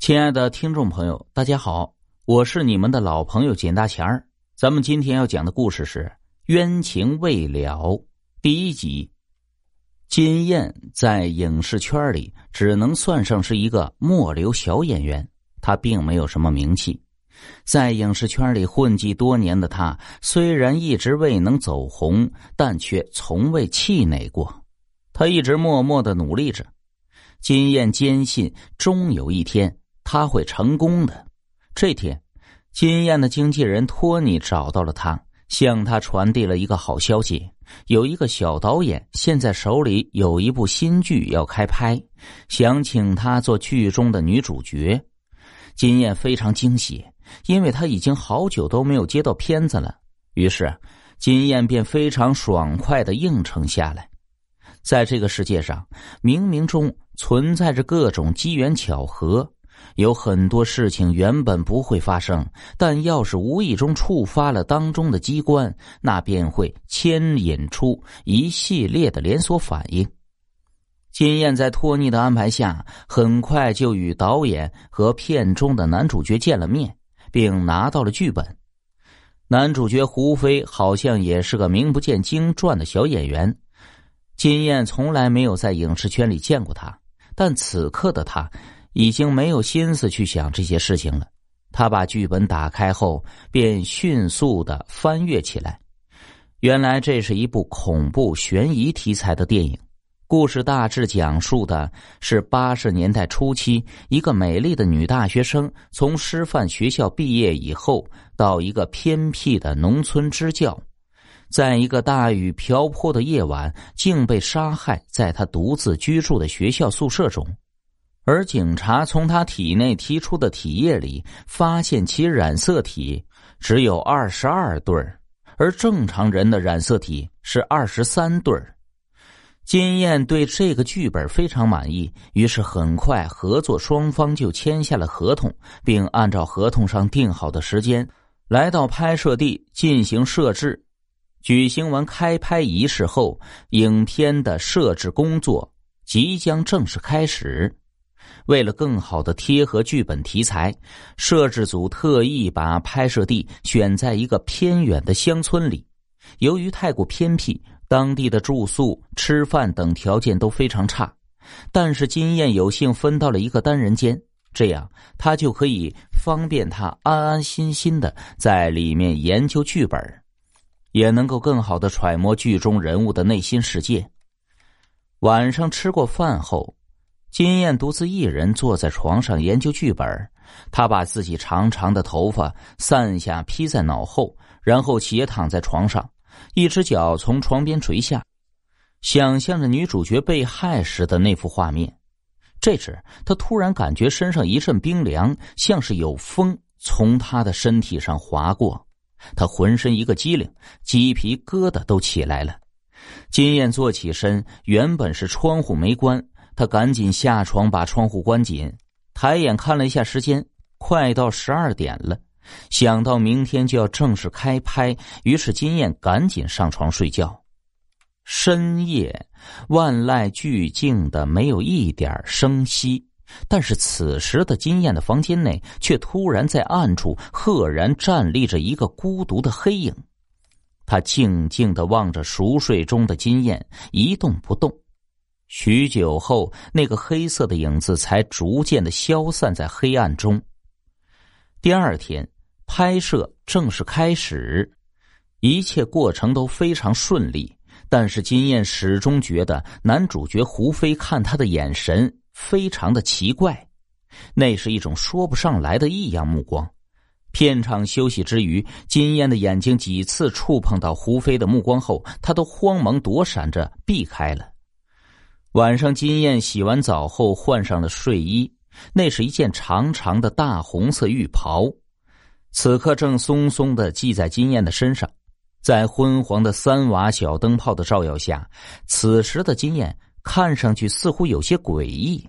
亲爱的听众朋友，大家好，我是你们的老朋友简大钱儿。咱们今天要讲的故事是《冤情未了》第一集。金燕在影视圈里只能算上是一个末流小演员，她并没有什么名气。在影视圈里混迹多年的她，虽然一直未能走红，但却从未气馁过。她一直默默的努力着。金燕坚信，终有一天。他会成功的。这天，金燕的经纪人托尼找到了他，向他传递了一个好消息：有一个小导演现在手里有一部新剧要开拍，想请他做剧中的女主角。金燕非常惊喜，因为他已经好久都没有接到片子了。于是，金燕便非常爽快的应承下来。在这个世界上，冥冥中存在着各种机缘巧合。有很多事情原本不会发生，但要是无意中触发了当中的机关，那便会牵引出一系列的连锁反应。金燕在托尼的安排下，很快就与导演和片中的男主角见了面，并拿到了剧本。男主角胡飞好像也是个名不见经传的小演员，金燕从来没有在影视圈里见过他，但此刻的他。已经没有心思去想这些事情了。他把剧本打开后，便迅速的翻阅起来。原来这是一部恐怖悬疑题材的电影。故事大致讲述的是八十年代初期，一个美丽的女大学生从师范学校毕业以后，到一个偏僻的农村支教，在一个大雨瓢泼的夜晚，竟被杀害在她独自居住的学校宿舍中。而警察从他体内提出的体液里发现，其染色体只有二十二对，而正常人的染色体是二十三对。金燕对这个剧本非常满意，于是很快合作双方就签下了合同，并按照合同上定好的时间，来到拍摄地进行设置。举行完开拍仪式后，影片的设置工作即将正式开始。为了更好的贴合剧本题材，摄制组特意把拍摄地选在一个偏远的乡村里。由于太过偏僻，当地的住宿、吃饭等条件都非常差。但是金燕有幸分到了一个单人间，这样他就可以方便他安安心心的在里面研究剧本，也能够更好的揣摩剧中人物的内心世界。晚上吃过饭后。金燕独自一人坐在床上研究剧本，她把自己长长的头发散下披在脑后，然后斜躺在床上，一只脚从床边垂下，想象着女主角被害时的那幅画面。这时，她突然感觉身上一阵冰凉，像是有风从她的身体上划过，她浑身一个激灵，鸡皮疙瘩都起来了。金燕坐起身，原本是窗户没关。他赶紧下床，把窗户关紧，抬眼看了一下时间，快到十二点了。想到明天就要正式开拍，于是金燕赶紧上床睡觉。深夜，万籁俱静的，没有一点声息。但是此时的金燕的房间内，却突然在暗处赫然站立着一个孤独的黑影。他静静的望着熟睡中的金燕，一动不动。许久后，那个黑色的影子才逐渐的消散在黑暗中。第二天，拍摄正式开始，一切过程都非常顺利。但是金燕始终觉得男主角胡飞看他的眼神非常的奇怪，那是一种说不上来的异样目光。片场休息之余，金燕的眼睛几次触碰到胡飞的目光后，他都慌忙躲闪着避开了。晚上，金燕洗完澡后换上了睡衣，那是一件长长的大红色浴袍，此刻正松松的系在金燕的身上。在昏黄的三瓦小灯泡的照耀下，此时的金燕看上去似乎有些诡异。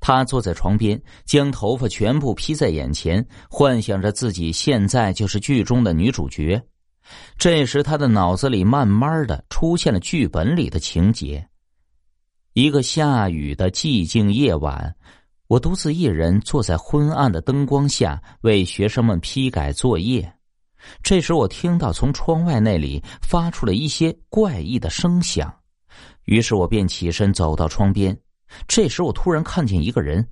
她坐在床边，将头发全部披在眼前，幻想着自己现在就是剧中的女主角。这时，她的脑子里慢慢的出现了剧本里的情节。一个下雨的寂静夜晚，我独自一人坐在昏暗的灯光下，为学生们批改作业。这时，我听到从窗外那里发出了一些怪异的声响，于是我便起身走到窗边。这时，我突然看见一个人，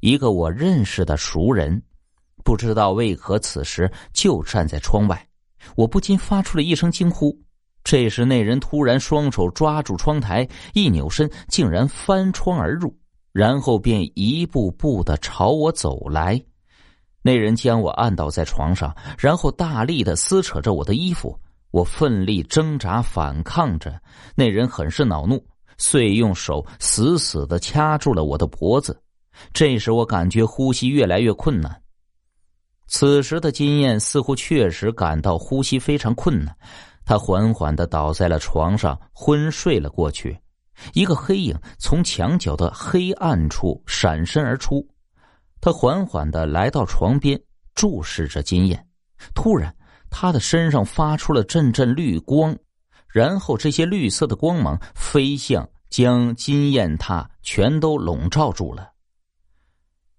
一个我认识的熟人，不知道为何此时就站在窗外。我不禁发出了一声惊呼。这时，那人突然双手抓住窗台，一扭身，竟然翻窗而入。然后便一步步的朝我走来，那人将我按倒在床上，然后大力的撕扯着我的衣服。我奋力挣扎反抗着，那人很是恼怒，遂用手死死的掐住了我的脖子。这时我感觉呼吸越来越困难。此时的金燕似乎确实感到呼吸非常困难，他缓缓的倒在了床上，昏睡了过去。一个黑影从墙角的黑暗处闪身而出，他缓缓的来到床边，注视着金燕。突然，他的身上发出了阵阵绿光，然后这些绿色的光芒飞向，将金燕他全都笼罩住了。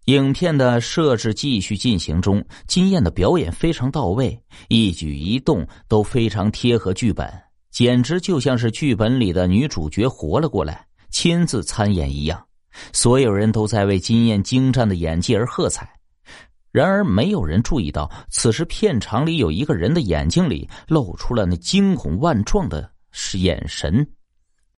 影片的设置继续进行中，金燕的表演非常到位，一举一动都非常贴合剧本。简直就像是剧本里的女主角活了过来，亲自参演一样。所有人都在为金燕精湛的演技而喝彩。然而，没有人注意到，此时片场里有一个人的眼睛里露出了那惊恐万状的眼神。